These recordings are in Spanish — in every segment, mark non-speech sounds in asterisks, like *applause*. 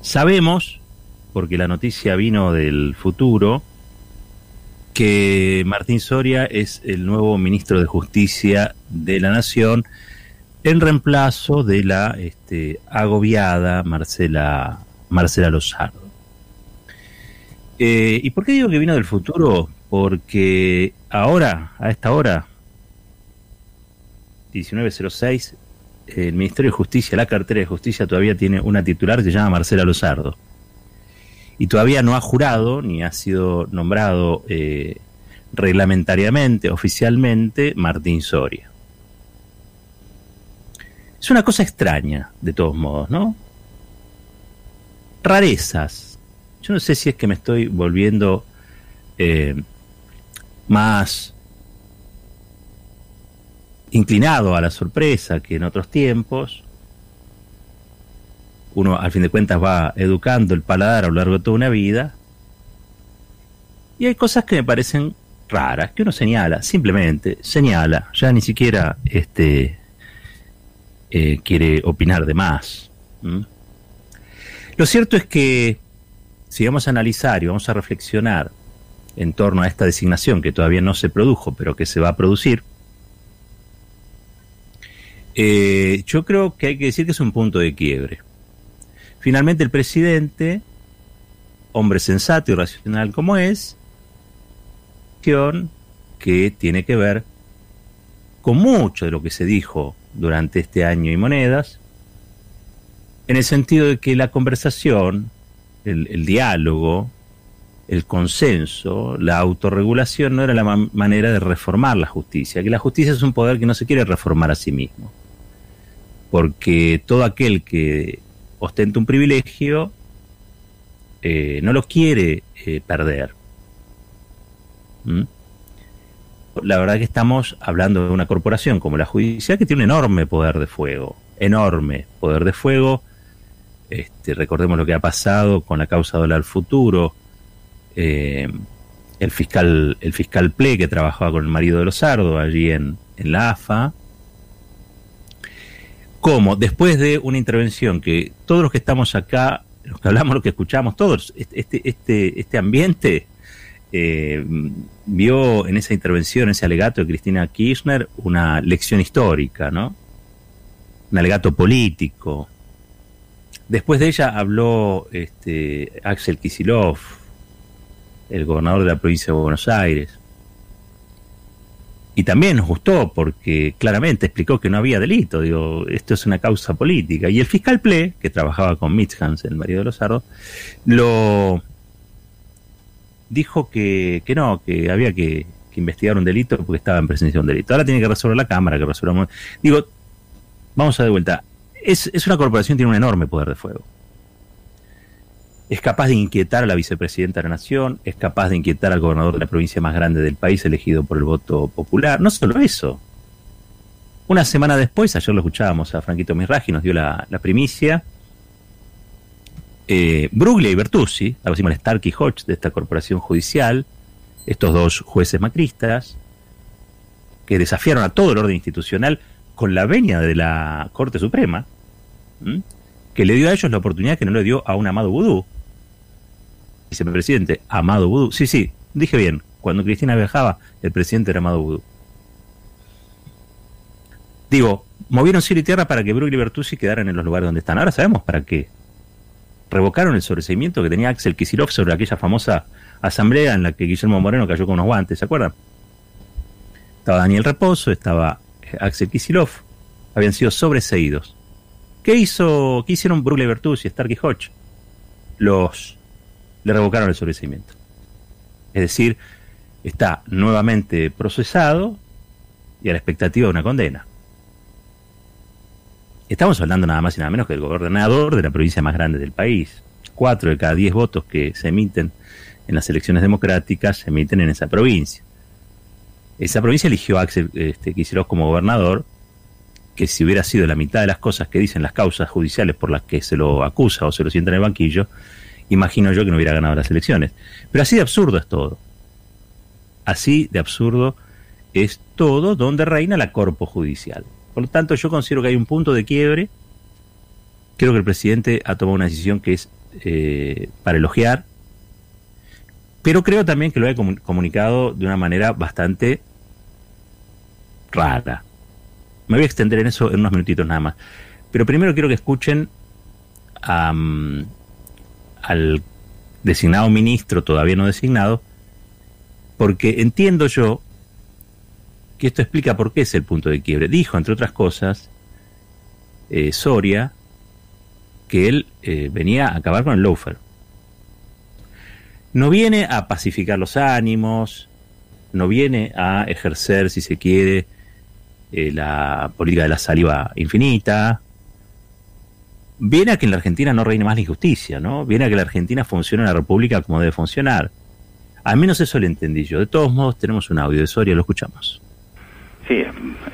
Sabemos, porque la noticia vino del futuro, que Martín Soria es el nuevo ministro de Justicia de la Nación en reemplazo de la este, agobiada Marcela, Marcela. Eh, ¿Y por qué digo que vino del futuro? Porque ahora, a esta hora, 1906, el Ministerio de Justicia, la cartera de Justicia todavía tiene una titular que se llama Marcela Lozardo. Y todavía no ha jurado ni ha sido nombrado eh, reglamentariamente, oficialmente, Martín Soria. Es una cosa extraña, de todos modos, ¿no? Rarezas. Yo no sé si es que me estoy volviendo eh, más inclinado a la sorpresa que en otros tiempos. Uno, al fin de cuentas, va educando el paladar a lo largo de toda una vida. Y hay cosas que me parecen raras, que uno señala, simplemente señala, ya ni siquiera este, eh, quiere opinar de más. Lo cierto es que si vamos a analizar y vamos a reflexionar en torno a esta designación que todavía no se produjo, pero que se va a producir, eh, yo creo que hay que decir que es un punto de quiebre. Finalmente el presidente, hombre sensato y racional como es, que tiene que ver con mucho de lo que se dijo durante este año y monedas, en el sentido de que la conversación, el, diálogo, el consenso, la autorregulación no era la manera de reformar la justicia, que la justicia es un poder que no se quiere reformar a sí mismo porque todo aquel que ostenta un privilegio eh, no lo quiere eh, perder. ¿Mm? La verdad que estamos hablando de una corporación como la judicial que tiene un enorme poder de fuego, enorme poder de fuego. Este, recordemos lo que ha pasado con la causa dólar futuro. Eh, el fiscal, el fiscal Ple que trabajaba con el marido de Lozardo allí en, en la AFA, cómo después de una intervención que todos los que estamos acá, los que hablamos, los que escuchamos, todos, este, este, este ambiente eh, vio en esa intervención, ese alegato de Cristina Kirchner, una lección histórica, ¿no? Un alegato político. Después de ella habló este, Axel Kisilov, el gobernador de la provincia de Buenos Aires y también nos gustó porque claramente explicó que no había delito, digo, esto es una causa política. Y el fiscal Ple, que trabajaba con Mitch Hansen, marido de Lozardo, lo dijo que, que no, que había que, investigar un delito porque estaba en presencia de un delito. Ahora tiene que resolver la Cámara, que resolvamos. Digo, vamos a de vuelta. Es, es una corporación que tiene un enorme poder de fuego es capaz de inquietar a la vicepresidenta de la Nación, es capaz de inquietar al gobernador de la provincia más grande del país elegido por el voto popular. No solo eso. Una semana después, ayer lo escuchábamos a Franquito Misraji, nos dio la, primicia. Eh, Bruglia y Bertuzzi, algo así Stark y Hodge de esta corporación judicial, estos dos jueces macristas, que desafiaron a todo el orden institucional con la venia de la Corte Suprema, que le dio a ellos la oportunidad que no le dio a un Amado Vudú, vicepresidente Amado Vudú. Sí, sí, dije bien. Cuando Cristina viajaba, el presidente era Amado Vudú. Digo, movieron cielo y tierra para que Brugli y Bertuzzi quedaran en los lugares donde están. Ahora sabemos para qué. Revocaron el sobreseimiento que tenía Axel Kisilov sobre aquella famosa asamblea en la que Guillermo Moreno cayó con unos guantes, ¿se acuerdan? Estaba Daniel Reposo, estaba Axel Kisilov, habían sido sobreseídos. ¿Qué hizo, qué hicieron Brugli y Bertuzzi, Stark y Hodge? Los le revocaron el sobreseimiento. Es decir, está nuevamente procesado y a la expectativa de una condena. Estamos hablando nada más y nada menos que del gobernador de la provincia más grande del país. Cuatro de cada diez votos que se emiten en las elecciones democráticas se emiten en esa provincia. Esa provincia eligió a Axel este, como gobernador, que si hubiera sido la mitad de las cosas que dicen las causas judiciales por las que se lo acusa o se lo sienta en el banquillo, imagino yo que no hubiera ganado las elecciones. Pero así de absurdo es todo. Así de absurdo es todo donde reina la corpo judicial. Por lo tanto, yo considero que hay un punto de quiebre Creo que el presidente ha tomado una decisión que es eh, para elogiar, pero creo también que lo ha comunicado de una manera bastante rara. Me voy a extender en eso en unos minutitos nada más. Pero primero quiero que escuchen al designado ministro, todavía no designado, porque entiendo yo que esto explica por qué es el punto de quiebre. Dijo, entre otras cosas, eh, Soria, que él eh, venía a acabar con el loafer. No viene a pacificar los ánimos, no viene a ejercer, si se quiere, eh, la política de la saliva infinita. Viene a que en la Argentina no reine más la injusticia, ¿no? Viene a que la Argentina funcione en la República como debe funcionar. Al menos eso lo entendí yo. De todos modos, tenemos un audio de Soria, lo escuchamos. Sí,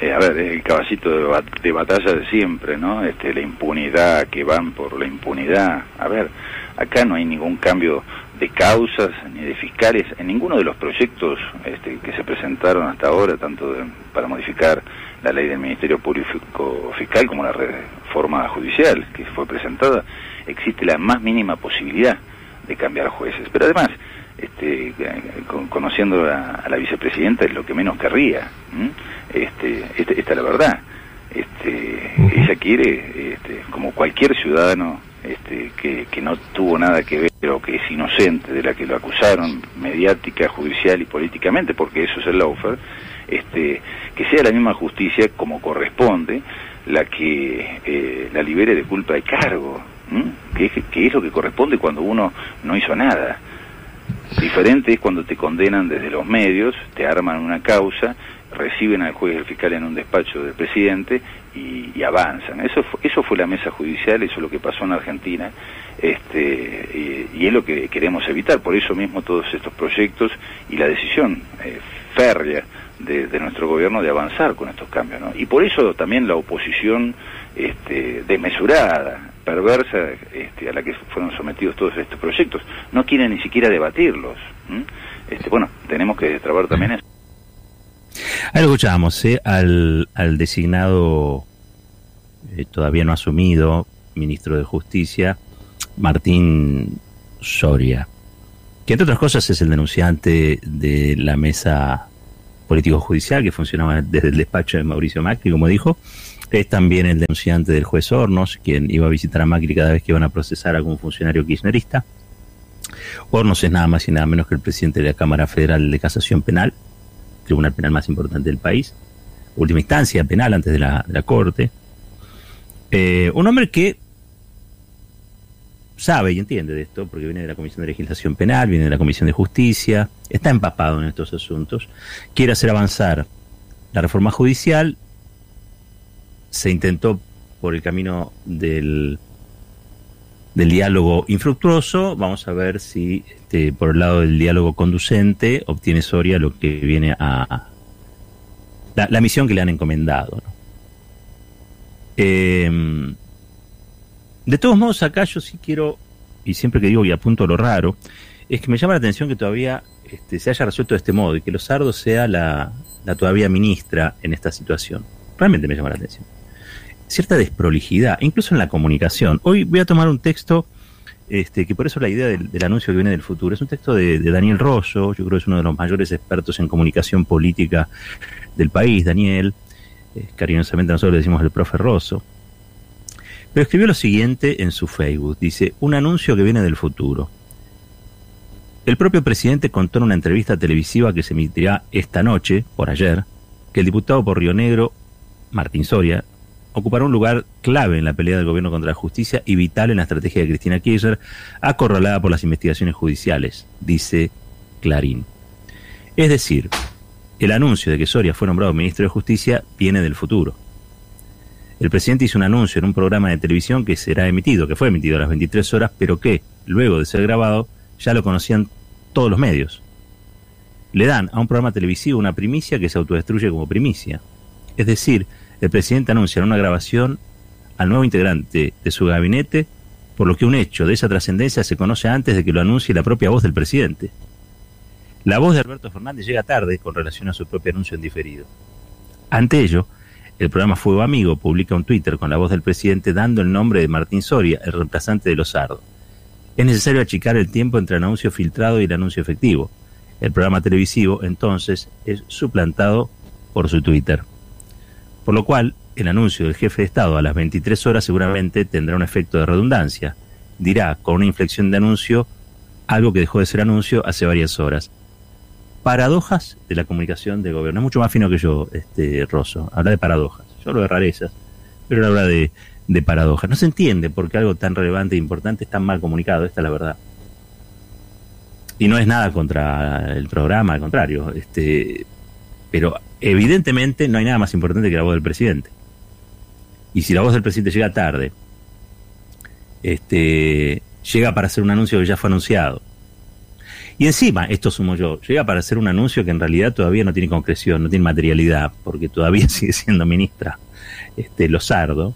eh, a ver, el caballito de, batalla de siempre, ¿no? Este, la impunidad, que van por la impunidad. A ver, acá no hay ningún cambio de causas ni de fiscales en ninguno de los proyectos este, que se presentaron hasta ahora, tanto para modificar la ley del Ministerio Público Fiscal como la reforma judicial que fue presentada, existe la más mínima posibilidad de cambiar jueces. Pero además, este, conociendo a, la vicepresidenta es lo que menos querría. Este, este, esta es la verdad. Este, ella quiere, este, como cualquier ciudadano este, que, no tuvo nada que ver o que es inocente de la que lo acusaron mediática, judicial y políticamente, porque eso es el lawfare, este, que sea la misma justicia como corresponde la que eh, la libere de culpa de cargo, que, que es lo que corresponde cuando uno no hizo nada. Diferente es cuando te condenan desde los medios, te arman una causa, reciben al juez y al fiscal en un despacho del presidente y, avanzan. Eso fue, eso fue la mesa judicial, eso es lo que pasó en Argentina, este, y, es lo que queremos evitar. Por eso mismo todos estos proyectos y la decisión eh, férrea de, nuestro gobierno de avanzar con estos cambios. Y por eso también la oposición este, desmesurada, perversa este, a la que fueron sometidos todos estos proyectos. No quieren ni siquiera debatirlos. Este, bueno, tenemos que destrabar también eso. Ahí lo escuchábamos, ¿eh? al, al designado, eh, todavía no asumido, ministro de Justicia, Martín Soria, que entre otras cosas es el denunciante de la mesa político-judicial que funcionaba desde el despacho de Mauricio Macri, como dijo, es también el denunciante del juez Hornos, quien iba a visitar a Macri cada vez que iban a procesar a algún funcionario kirchnerista. Hornos es nada más y nada menos que el presidente de la Cámara Federal de Casación Penal, tribunal penal más importante del país, última instancia penal antes de la, Corte. Eh, un hombre que sabe y entiende de esto, porque viene de la Comisión de Legislación Penal, viene de la Comisión de Justicia, está empapado en estos asuntos, quiere hacer avanzar la reforma judicial se intentó por el camino del, del diálogo infructuoso. Vamos a ver si este, por el lado del diálogo conducente obtiene Soria lo que viene a, la, misión que le han encomendado. Em, de todos modos, acá yo sí quiero, y siempre que digo y apunto lo raro, es que me llama la atención que todavía este, se haya resuelto de este modo y que Lozardo sea la, la todavía ministra en esta situación. Realmente me llama la atención cierta desprolijidad, incluso en la comunicación. Hoy voy a tomar un texto, este, que por eso la idea del, anuncio que viene del futuro, es un texto de, Daniel Rosso, yo creo que es uno de los mayores expertos en comunicación política del país, Daniel, eh, cariñosamente nosotros le decimos el profe Rosso, pero escribió lo siguiente en su Facebook, dice, un anuncio que viene del futuro. El propio presidente contó en una entrevista televisiva que se emitirá esta noche, por ayer, que el diputado por Río Negro, Martín Soria, ocupará un lugar clave en la pelea del gobierno contra la justicia y vital en la estrategia de Cristina Kirchner, acorralada por las investigaciones judiciales, dice Clarín. Es decir, el anuncio de que Soria fue nombrado ministro de Justicia viene del futuro. El presidente hizo un anuncio en un programa de televisión que será emitido, que fue emitido a las 23 horas, pero que, luego de ser grabado, ya lo conocían todos los medios. Le dan a un programa televisivo una primicia que se autodestruye como primicia. Es decir, el presidente anuncia en una grabación al nuevo integrante de su gabinete, por lo que un hecho de esa trascendencia se conoce antes de que lo anuncie la propia voz del presidente. La voz de Alberto Fernández llega tarde con relación a su propio anuncio en diferido. Ante ello, El programa Fuego Amigo publica un Twitter con la voz del presidente dando el nombre de Martín Soria, el reemplazante de Lozardo. Es necesario achicar el tiempo entre el anuncio filtrado y el anuncio efectivo. El programa televisivo, entonces, es suplantado por su Twitter. Por lo cual, el anuncio del jefe de Estado a las 23 horas seguramente tendrá un efecto de redundancia. Dirá, con una inflexión de anuncio, algo que dejó de ser anuncio hace varias horas. Paradojas de la comunicación de gobierno. Es mucho más fino que yo, este Rosso. Habla de paradojas. Yo hablo de rarezas, pero él habla de, de paradojas. No se entiende por qué algo tan relevante e importante es tan mal comunicado. Esta es la verdad. Y no es nada contra el programa, al contrario. Este, pero evidentemente no hay nada más importante que la voz del presidente. Y si la voz del presidente llega tarde, este, llega para hacer un anuncio que ya fue anunciado. Y encima, esto sumo yo, llega para hacer un anuncio que en realidad todavía no tiene concreción, no tiene materialidad, porque todavía *laughs* sigue siendo ministra este, Lozardo.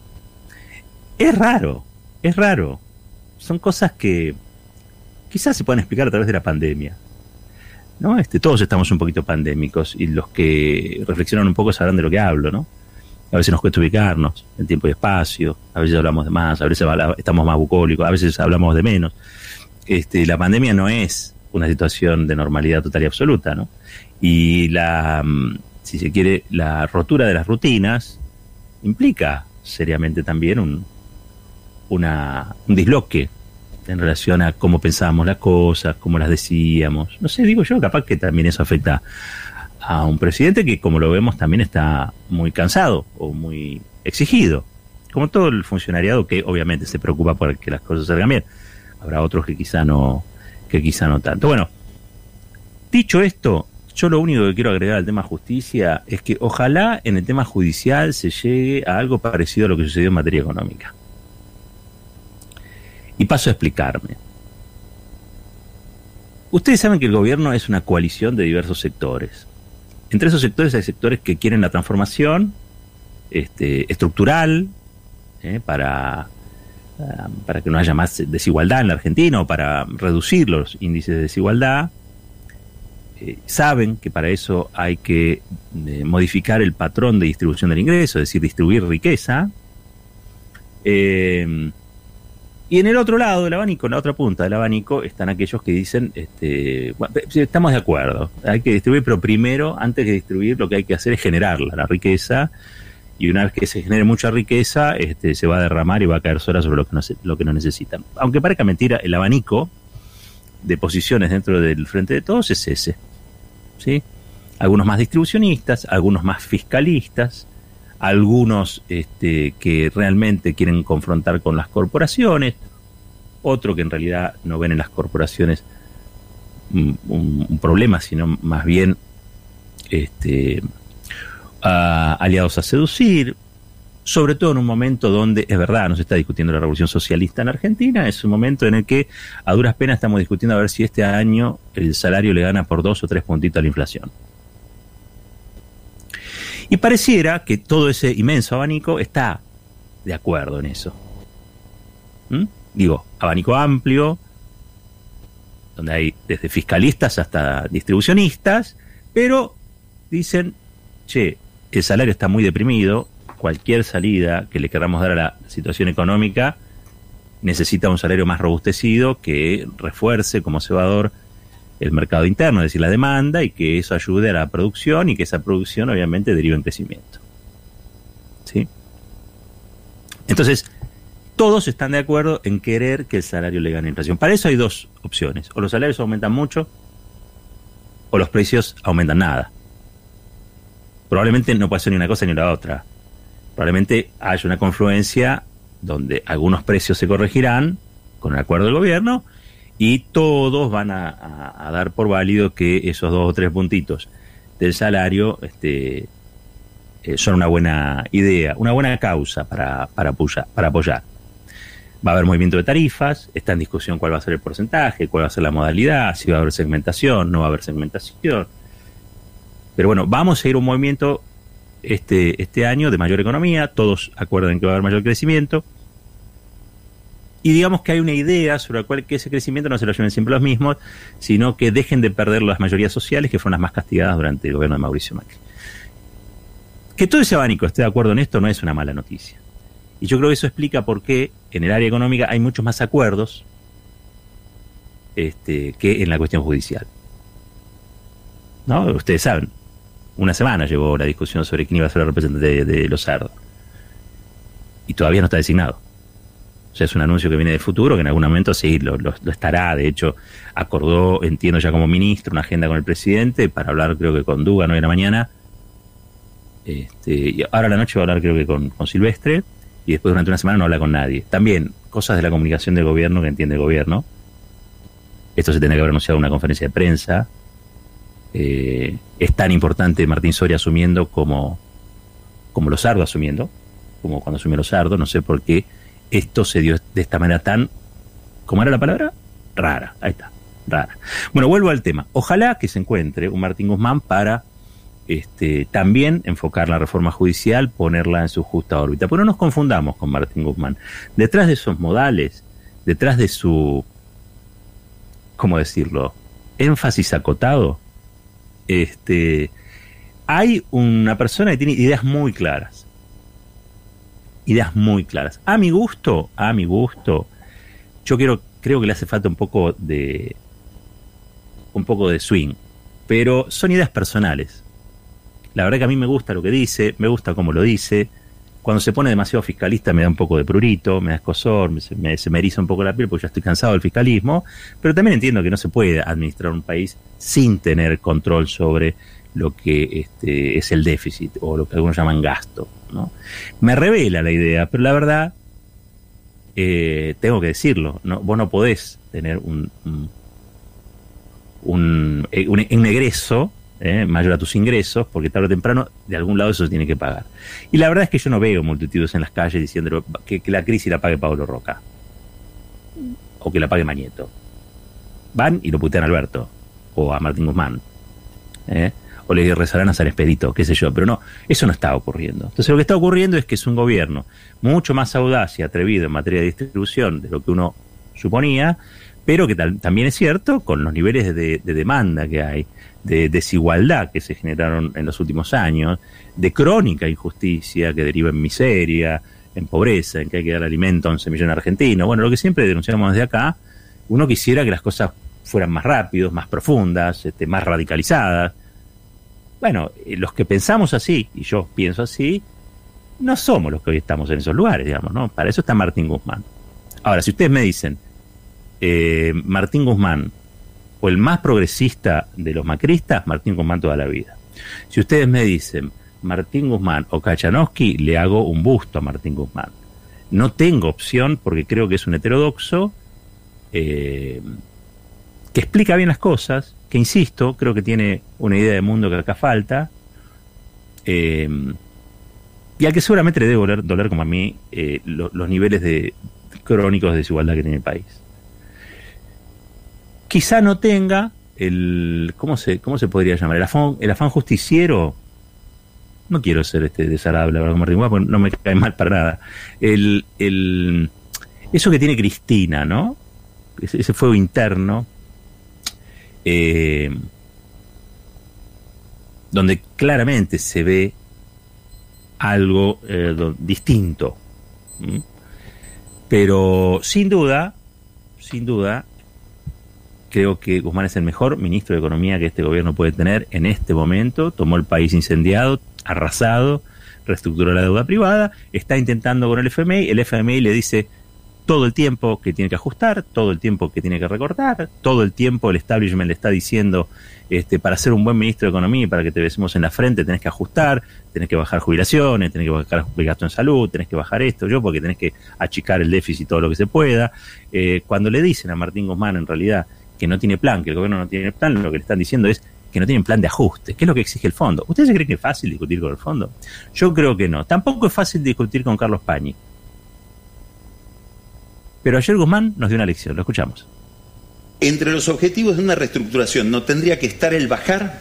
Es raro, es raro. Son cosas que quizás se pueden explicar a través de la pandemia. ¿No? Este, todos estamos un poquito pandémicos y los que reflexionan un poco sabrán de lo que hablo, ¿no? A veces nos cuesta ubicarnos en tiempo y espacio, a veces hablamos de más, a veces estamos más bucólicos, a veces hablamos de menos. Este, la pandemia no es una situación de normalidad total y absoluta, ¿no? Y la, mm, si se quiere, la rotura de las rutinas implica seriamente también un, una, un disloque en relación a cómo pensábamos las cosas, cómo las decíamos. No sé, digo yo, capaz que también eso afecta a un presidente que, como lo vemos, también está muy cansado o muy exigido, como todo el funcionariado que obviamente se preocupa por que las cosas salgan bien. Habrá otros que quizá no, que quizá no tanto. Bueno, dicho esto, yo lo único que quiero agregar al tema justicia es que ojalá en el tema judicial se llegue a algo parecido a lo que sucedió en materia económica. Y paso a explicarme. Ustedes saben que el gobierno es una coalición de diversos sectores. Entre esos sectores hay sectores que quieren la transformación este, estructural ¿eh? para, ah, para que no haya más desigualdad en la Argentina o para reducir los índices de desigualdad. Eh, saben que para eso hay que eh, modificar el patrón de distribución del ingreso, es decir, distribuir riqueza. Y en el otro lado del abanico, en la otra punta del abanico, están aquellos que dicen, este, estamos de acuerdo, hay que distribuir, pero primero, antes de distribuir, lo que hay que hacer es generarla, la riqueza, y una vez que se genere mucha riqueza, este, se va a derramar y va a caer sola sobre lo que no, lo que no necesitan. Aunque parezca mentira, el abanico de posiciones dentro del frente de todos es ese. ¿sí? Algunos más distribucionistas, algunos más fiscalistas, algunos este, que realmente quieren confrontar con las corporaciones, otro que en realidad no ven en las corporaciones un, problema, sino más bien este, aliados a seducir, sobre todo en un momento donde, es verdad, no se está discutiendo la revolución socialista en Argentina, es un momento en el que a duras penas estamos discutiendo a ver si este año el salario le gana por dos o tres puntitos a la inflación. Y pareciera que todo ese inmenso abanico está de acuerdo en eso. ¿Mm? Digo, abanico amplio, donde hay desde fiscalistas hasta distribucionistas, pero dicen, che, el salario está muy deprimido, cualquier salida que le queramos dar a la situación económica necesita un salario más robustecido que refuerce como cebador el mercado interno, es decir, la demanda, y que eso ayude a la producción y que esa producción obviamente derive en crecimiento. ¿Sí? Entonces, todos están de acuerdo en querer que el salario le gane inflación. Para eso hay dos opciones. O los salarios aumentan mucho o los precios aumentan nada. Probablemente no ser ni una cosa ni la otra. Probablemente haya una confluencia donde algunos precios se corregirán con el acuerdo del gobierno y todos van a, dar por válido que esos dos o tres puntitos del salario este, eh, son una buena idea, una buena causa para, apoyar. Va a haber movimiento de tarifas, está en discusión cuál va a ser el porcentaje, cuál va a ser la modalidad, si va a haber segmentación, no va a haber segmentación. Pero bueno, vamos a ir un movimiento este, este año de mayor economía, todos acuerdan que va a haber mayor crecimiento y digamos que hay una idea sobre la cual que ese crecimiento no se lo lleven siempre los mismos, sino que dejen de perder las mayorías sociales que fueron las más castigadas durante el gobierno de Mauricio Macri. Que todo ese abanico esté de acuerdo en esto no es una mala noticia. Y yo creo que eso explica por qué en el área económica hay muchos más acuerdos este, que en la cuestión judicial. ¿No? Ustedes saben, una semana llevó la discusión sobre quién iba a ser el representante de, los sardos. Y todavía no está designado. Sea, es un anuncio que viene de futuro, que en algún momento sí lo, estará. De hecho, acordó, entiendo ya como ministro, una agenda con el presidente para hablar, creo que con Dugan hoy en la mañana. Este, y ahora a la noche va a hablar, creo que con, Silvestre. Y después durante una semana no habla con nadie. También cosas de la comunicación del gobierno que entiende el gobierno. Esto se tendría que haber anunciado en una conferencia de prensa. Eh, es tan importante Martín Soria asumiendo como, como Lozardo asumiendo, como cuando asumió Lozardo, no sé por qué esto se dio de esta manera tan, ¿cómo era la palabra? Rara, ahí está, rara. Bueno, vuelvo al tema. Ojalá que se encuentre un Martín Guzmán para este, también enfocar la reforma judicial, ponerla en su justa órbita. Pero no nos confundamos con Martín Guzmán. Detrás de esos modales, detrás de su, ¿cómo decirlo? énfasis acotado, este, hay una persona que tiene ideas muy claras. Ideas muy claras. A mi gusto, a mi gusto, yo quiero, creo que le hace falta un poco de un poco de swing, pero son ideas personales. La verdad que a mí me gusta lo que dice, me gusta cómo lo dice. Cuando se pone demasiado fiscalista me da un poco de prurito, me da escosor, me, se me eriza un poco la piel porque ya estoy cansado del fiscalismo, pero también entiendo que no se puede administrar un país sin tener control sobre lo que este, es el déficit o lo que algunos llaman gasto. ¿no? Me revela la idea, pero la verdad, eh, tengo que decirlo, ¿no? vos no podés tener un, un, un, eh, un egreso ¿eh? mayor a tus ingresos, porque tarde o temprano de algún lado eso se tiene que pagar. Y la verdad es que yo no veo multitudes en las calles diciendo que, la crisis la pague Pablo Roca o que la pague Mañeto. Van y lo putean a Alberto o a Martín Guzmán. ¿eh? O le rezarán a San Expedito, qué sé yo, pero no, eso no está ocurriendo. Entonces lo que está ocurriendo es que es un gobierno mucho más audaz y atrevido en materia de distribución de lo que uno suponía, pero que también es cierto con los niveles de demanda que hay, de desigualdad que se generaron en los últimos años, de crónica injusticia que deriva en miseria, en pobreza, en que hay que dar alimento a 11 millones de argentinos. Bueno, lo que siempre denunciamos desde acá, uno quisiera que las cosas fueran más rápidos, más profundas, este, más radicalizadas. Bueno, los que pensamos así, y yo pienso así, no somos los que hoy estamos en esos lugares, digamos, ¿no? Para eso está Martín Guzmán. Ahora, si ustedes me dicen, eh, Martín Guzmán o el más progresista de los macristas, Martín Guzmán toda la vida. Si ustedes me dicen Martín Guzmán o Kachanowski, le hago un busto a Martín Guzmán. No tengo opción porque creo que es un heterodoxo eh, que explica bien las cosas, que insisto, creo que tiene una idea de mundo que acá falta. Eh, y al que seguramente le debe doler, como a mí eh, los niveles de crónicos de desigualdad que tiene el país quizá no tenga el ¿cómo se cómo se podría llamar? el afán justiciero no quiero ser este desagradable como porque no me cae mal para nada el, el eso que tiene Cristina no ese, fuego interno eh, donde claramente se ve algo eh, distinto pero sin duda sin duda Creo que Guzmán es el mejor ministro de Economía que este gobierno puede tener en este momento. Tomó el país incendiado, arrasado, reestructuró la deuda privada, está intentando con el FMI, el FMI le dice todo el tiempo que tiene que ajustar, todo el tiempo que tiene que recortar, todo el tiempo el establishment le está diciendo, este, para ser un buen ministro de Economía y para que te besemos en la frente tenés que ajustar, tenés que bajar jubilaciones, tenés que bajar el gasto en salud, tenés que bajar esto, yo porque tenés que achicar el déficit todo lo que se pueda. Eh, cuando le dicen a Martín Guzmán en realidad que no tiene plan, que el gobierno no tiene plan, lo que le están diciendo es que no tienen plan de ajuste, que es lo que exige el fondo. ¿Ustedes creen que es fácil discutir con el fondo? Yo creo que no. Tampoco es fácil discutir con Carlos Pañi. Pero ayer Guzmán nos dio una lección, lo escuchamos. Entre los objetivos de una reestructuración no tendría que estar el bajar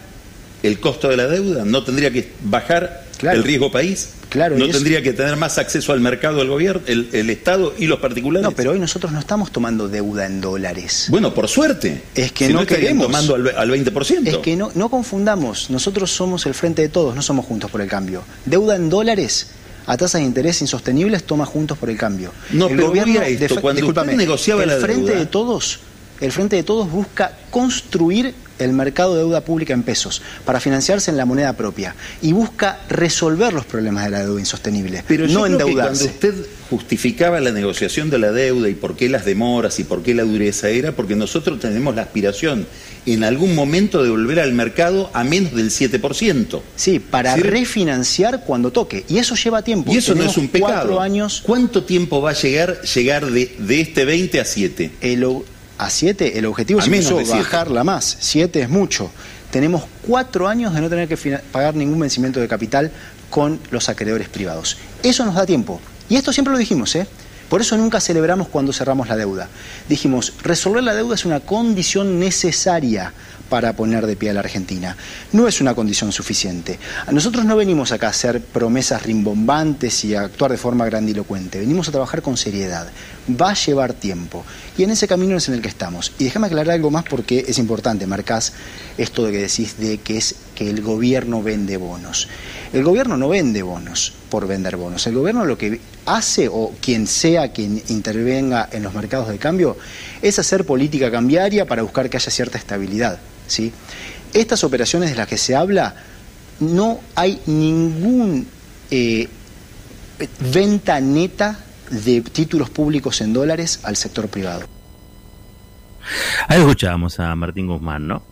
el costo de la deuda, no tendría que bajar el riesgo país. Claro, no tendría que tener más acceso al mercado el gobierno, el, Estado y los particulares. No, pero hoy nosotros no estamos tomando deuda en dólares. Bueno, por suerte. Es que no, queremos. tomando al, al 20%. Es que no, no confundamos. Nosotros somos el frente de todos, no somos juntos por el cambio. Deuda en dólares a tasas de interés insostenibles toma juntos por el cambio. No, el gobierno, esto, cuando negociaba el frente de todos, el frente de todos busca construir el mercado de deuda pública en pesos para financiarse en la moneda propia y busca resolver los problemas de la deuda insostenible, Pero no endeudarse. cuando usted justificaba la negociación de la deuda y por qué las demoras y por qué la dureza era porque nosotros tenemos la aspiración en algún momento de volver al mercado a menos del 7%. Sí, para refinanciar cuando toque. Y eso lleva tiempo. Y eso no es un pecado. Años... ¿Cuánto tiempo va a llegar, llegar de, de este 20 a 7? El, a 7, el objetivo es bajarla más. 7 es mucho. Tenemos cuatro años de no tener que pagar ningún vencimiento de capital con los acreedores privados. Eso nos da tiempo. Y esto siempre lo dijimos, ¿eh? Por eso nunca celebramos cuando cerramos la deuda. Dijimos, resolver la deuda es una condición necesaria para poner de pie a la Argentina. No es una condición suficiente. Nosotros no venimos acá a hacer promesas rimbombantes y a actuar de forma grandilocuente. Venimos a trabajar con seriedad. Va a llevar tiempo. Y en ese camino es en el que estamos. Y déjame aclarar algo más porque es importante, Marcás, esto de que decís de que es que el gobierno vende bonos. El gobierno no vende bonos por vender bonos. El gobierno lo que hace, o quien sea quien intervenga en los mercados de cambio, es hacer política cambiaria para buscar que haya cierta estabilidad. ¿sí? Estas operaciones de las que se habla, no hay ningún eh, venta neta de títulos públicos en dólares al sector privado. Ahí escuchábamos a Martín Guzmán, ¿no?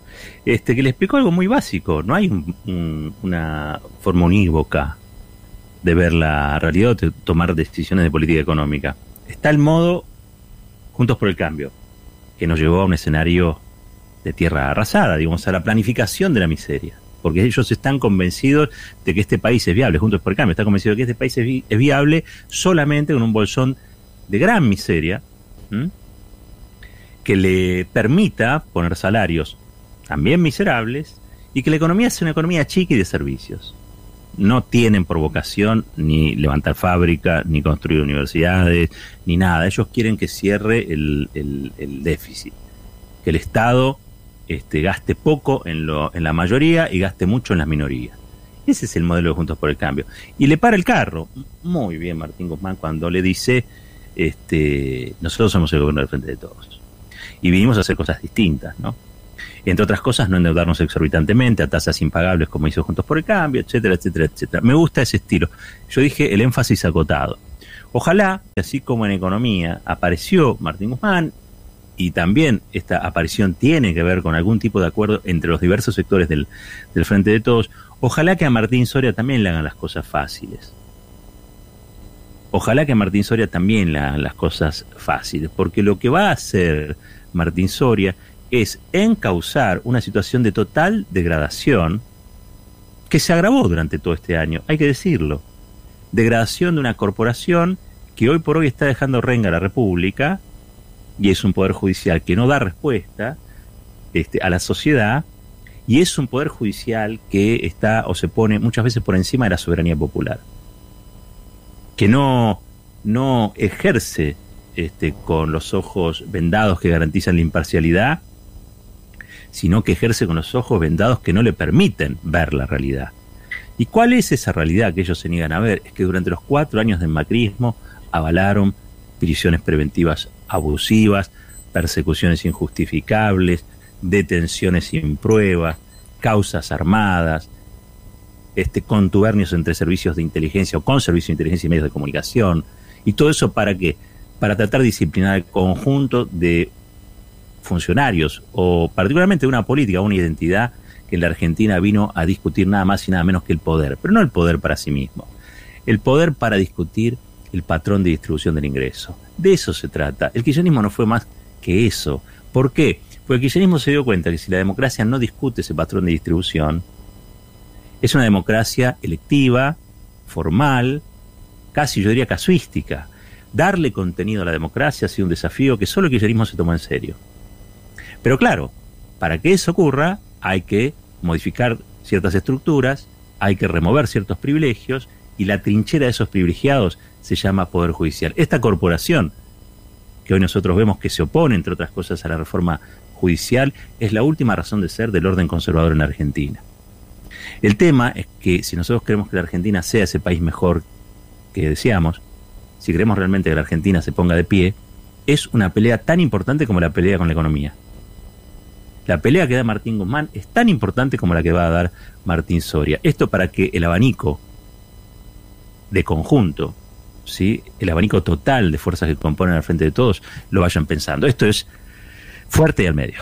Este, que le explicó algo muy básico. No hay una forma unívoca de ver la realidad de tomar decisiones de política económica. Está el modo Juntos por el Cambio, que nos llevó a un escenario de tierra arrasada, digamos, a la planificación de la miseria. Porque ellos están convencidos de que este país es viable, Juntos por el Cambio, está convencido de que este país es, viable solamente con un bolsón de gran miseria, que le permita poner salarios también miserables y que la economía sea una economía chica y de servicios. No tienen por vocación ni levantar fábricas, ni construir universidades, ni nada. Ellos quieren que cierre el, el déficit, que el Estado este, gaste poco en, lo, en la mayoría y gaste mucho en las minorías. Ese es el modelo de Juntos por el Cambio. Y le para el carro. Muy bien, Martín Guzmán, cuando le dice, este, nosotros somos el gobierno del frente de todos. Y vinimos a hacer cosas distintas, ¿no? Entre otras cosas, no endeudarnos exorbitantemente a tasas impagables como hizo Juntos por el Cambio, etcétera, etcétera, etcétera. Me gusta ese estilo. Yo dije el énfasis acotado. Ojalá, así como en economía apareció Martín Guzmán y también esta aparición tiene que ver con algún tipo de acuerdo entre los diversos sectores del, Frente de Todos, ojalá que a Martín Soria también le hagan las cosas fáciles. Ojalá que a Martín Soria también le hagan las cosas fáciles, porque lo que va a hacer Martín Soria es encauzar una situación de total degradación que se agravó durante todo este año, hay que decirlo. Degradación de una corporación que hoy por hoy está dejando renga a la República, y es un poder judicial que no da respuesta este, a la sociedad y es un poder judicial que está o se pone muchas veces por encima de la soberanía popular, que no, no ejerce este, con los ojos vendados que garantizan la imparcialidad, sino que ejerce con los ojos vendados que no le permiten ver la realidad. ¿Y cuál es esa realidad que ellos se niegan a ver? Es que durante los cuatro años del macrismo avalaron prisiones preventivas abusivas, persecuciones injustificables, detenciones sin pruebas, causas armadas, este, contubernios entre servicios de inteligencia o con servicios de inteligencia y medios de comunicación. ¿Y todo eso para qué? Para tratar de disciplinar el conjunto de funcionarios o particularmente una política, una identidad que en la Argentina vino a discutir nada más y nada menos que el poder, pero no el poder para sí mismo, el poder para discutir el patrón de distribución del ingreso. De eso se trata. El kirchnerismo no fue más que eso. ¿Por qué? Porque el kirchnerismo se dio cuenta que si la democracia no discute ese patrón de distribución, es una democracia electiva, formal, casi yo diría casuística. Darle contenido a la democracia ha sido un desafío que solo el kirchnerismo se tomó en serio. Pero claro, para que eso ocurra hay que modificar ciertas estructuras hay que remover ciertos privilegios y la trinchera de esos privilegiados se llama Poder Judicial. Esta corporación, que hoy nosotros vemos que se opone, entre otras cosas, a la reforma judicial, es la última razón de ser del orden conservador en Argentina. El tema es que si nosotros queremos que la Argentina sea ese país mejor que deseamos, si queremos realmente que la Argentina se ponga de pie, es una pelea tan importante como la pelea con la economía. La pelea que da Martín Guzmán es tan importante como la que va a dar Martín Soria. Esto para que el abanico de conjunto, ¿sí? el abanico total de fuerzas que componen al frente de todos, lo vayan pensando. Esto es fuerte y al medio.